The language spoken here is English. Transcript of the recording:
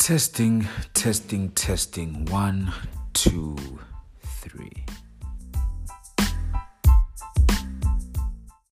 Testing, testing, testing. One, two.